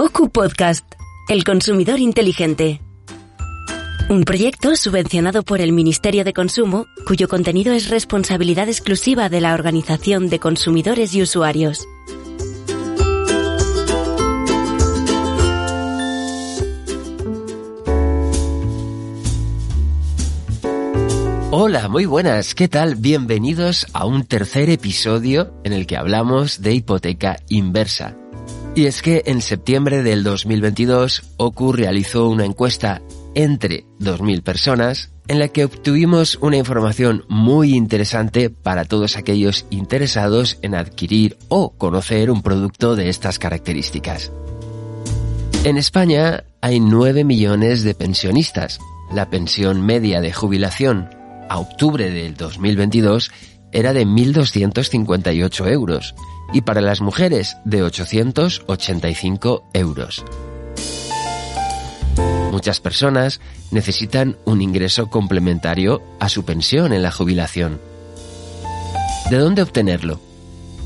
OCU Podcast, El Consumidor Inteligente. Un proyecto subvencionado por el Ministerio de Consumo, cuyo contenido es responsabilidad exclusiva de la Organización de Consumidores y Usuarios. Hola, muy buenas, ¿qué tal? Bienvenidos a un tercer episodio en el que hablamos de hipoteca inversa. Y es que en septiembre del 2022 OCU realizó una encuesta entre 2.000 personas en la que obtuvimos una información muy interesante para todos aquellos interesados en adquirir o conocer un producto de estas características. En España hay 9 millones de pensionistas. La pensión media de jubilación a octubre del 2022 era de 1.258 euros y para las mujeres de 885 euros. Muchas personas necesitan un ingreso complementario a su pensión en la jubilación. ¿De dónde obtenerlo?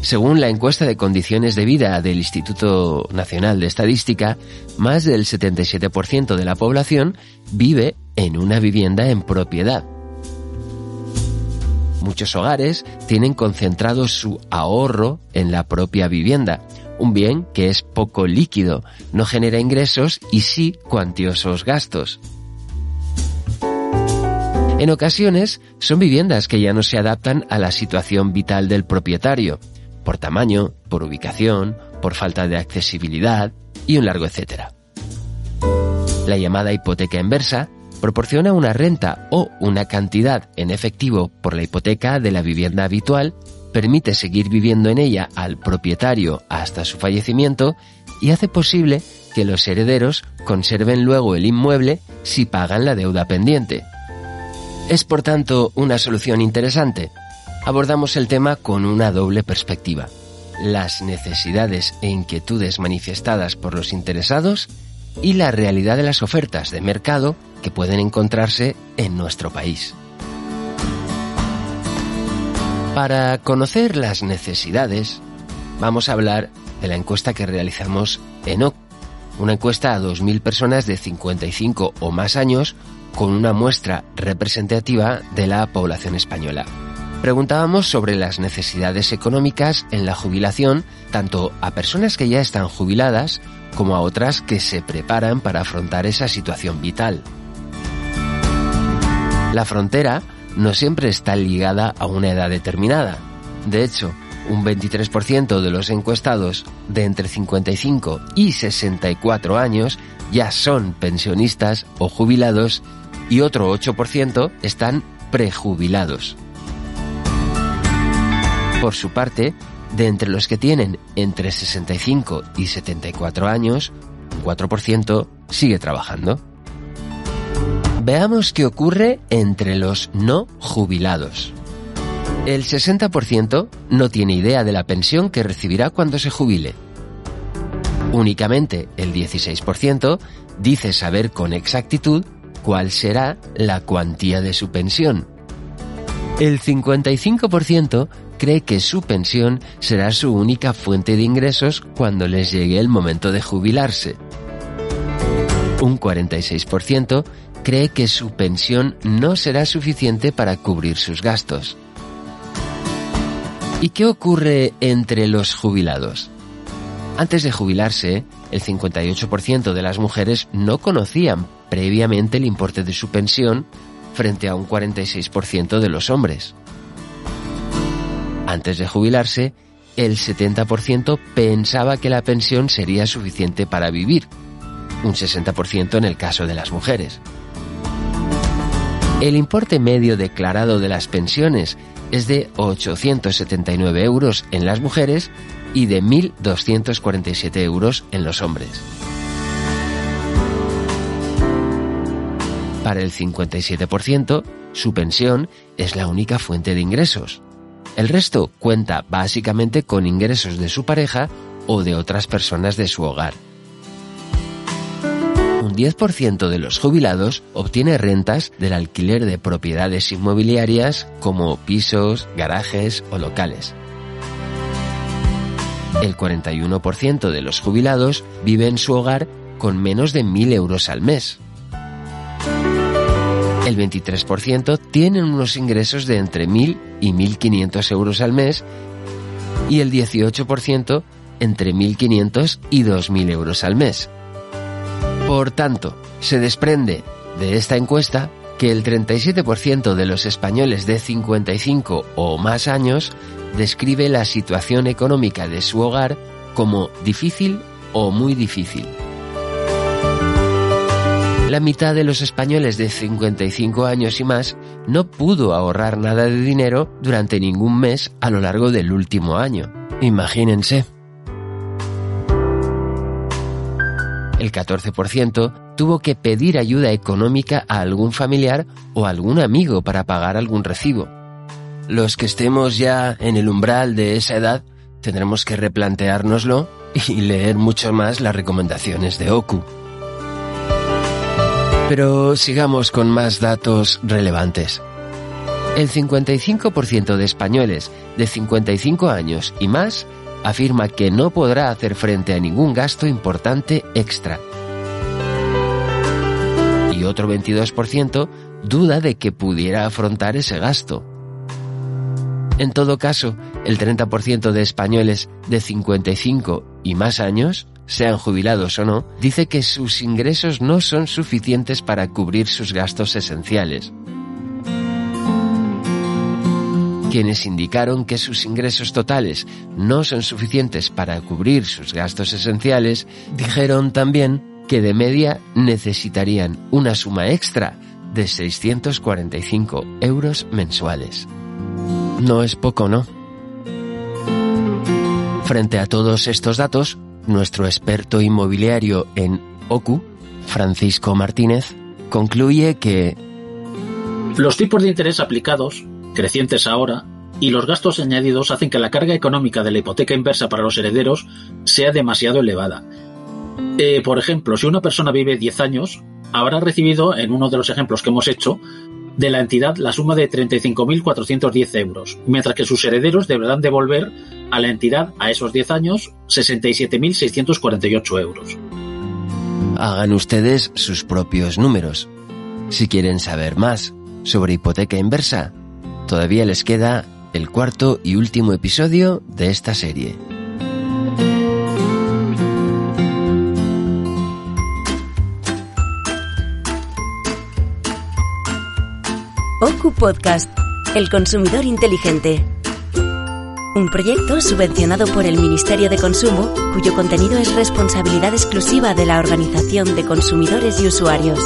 Según la encuesta de condiciones de vida del Instituto Nacional de Estadística, más del 77% de la población vive en una vivienda en propiedad. Muchos hogares tienen concentrado su ahorro en la propia vivienda, un bien que es poco líquido, no genera ingresos y sí cuantiosos gastos. En ocasiones son viviendas que ya no se adaptan a la situación vital del propietario, por tamaño, por ubicación, por falta de accesibilidad y un largo etcétera. La llamada hipoteca inversa proporciona una renta o una cantidad en efectivo por la hipoteca de la vivienda habitual, permite seguir viviendo en ella al propietario hasta su fallecimiento y hace posible que los herederos conserven luego el inmueble si pagan la deuda pendiente. Es por tanto una solución interesante. Abordamos el tema con una doble perspectiva. Las necesidades e inquietudes manifestadas por los interesados y la realidad de las ofertas de mercado que pueden encontrarse en nuestro país. Para conocer las necesidades, vamos a hablar de la encuesta que realizamos en OC, una encuesta a 2.000 personas de 55 o más años con una muestra representativa de la población española. Preguntábamos sobre las necesidades económicas en la jubilación, tanto a personas que ya están jubiladas como a otras que se preparan para afrontar esa situación vital. La frontera no siempre está ligada a una edad determinada. De hecho, un 23% de los encuestados de entre 55 y 64 años ya son pensionistas o jubilados y otro 8% están prejubilados. Por su parte, de entre los que tienen entre 65 y 74 años, un 4% sigue trabajando. Veamos qué ocurre entre los no jubilados. El 60% no tiene idea de la pensión que recibirá cuando se jubile. Únicamente el 16% dice saber con exactitud cuál será la cuantía de su pensión. El 55% cree que su pensión será su única fuente de ingresos cuando les llegue el momento de jubilarse. Un 46% cree que su pensión no será suficiente para cubrir sus gastos. ¿Y qué ocurre entre los jubilados? Antes de jubilarse, el 58% de las mujeres no conocían previamente el importe de su pensión frente a un 46% de los hombres. Antes de jubilarse, el 70% pensaba que la pensión sería suficiente para vivir, un 60% en el caso de las mujeres. El importe medio declarado de las pensiones es de 879 euros en las mujeres y de 1.247 euros en los hombres. Para el 57%, su pensión es la única fuente de ingresos. El resto cuenta básicamente con ingresos de su pareja o de otras personas de su hogar. Un 10% de los jubilados obtiene rentas del alquiler de propiedades inmobiliarias como pisos, garajes o locales. El 41% de los jubilados vive en su hogar con menos de 1.000 euros al mes. El 23% tienen unos ingresos de entre 1.000 y 1.500 euros al mes y el 18% entre 1.500 y 2.000 euros al mes. Por tanto, se desprende de esta encuesta que el 37% de los españoles de 55 o más años describe la situación económica de su hogar como difícil o muy difícil. La mitad de los españoles de 55 años y más no pudo ahorrar nada de dinero durante ningún mes a lo largo del último año. Imagínense. El 14% tuvo que pedir ayuda económica a algún familiar o algún amigo para pagar algún recibo. Los que estemos ya en el umbral de esa edad tendremos que replanteárnoslo y leer mucho más las recomendaciones de OKU. Pero sigamos con más datos relevantes. El 55% de españoles de 55 años y más afirma que no podrá hacer frente a ningún gasto importante extra. Y otro 22% duda de que pudiera afrontar ese gasto. En todo caso, el 30% de españoles de 55 y más años sean jubilados o no, dice que sus ingresos no son suficientes para cubrir sus gastos esenciales. Quienes indicaron que sus ingresos totales no son suficientes para cubrir sus gastos esenciales, dijeron también que de media necesitarían una suma extra de 645 euros mensuales. No es poco, ¿no? Frente a todos estos datos, nuestro experto inmobiliario en OCU, Francisco Martínez, concluye que los tipos de interés aplicados, crecientes ahora, y los gastos añadidos hacen que la carga económica de la hipoteca inversa para los herederos sea demasiado elevada. Eh, por ejemplo, si una persona vive 10 años, habrá recibido, en uno de los ejemplos que hemos hecho, de la entidad la suma de 35.410 euros, mientras que sus herederos deberán devolver a la entidad a esos 10 años 67.648 euros. Hagan ustedes sus propios números. Si quieren saber más sobre hipoteca inversa, todavía les queda el cuarto y último episodio de esta serie. OCU Podcast, El Consumidor Inteligente. Un proyecto subvencionado por el Ministerio de Consumo, cuyo contenido es responsabilidad exclusiva de la Organización de Consumidores y Usuarios.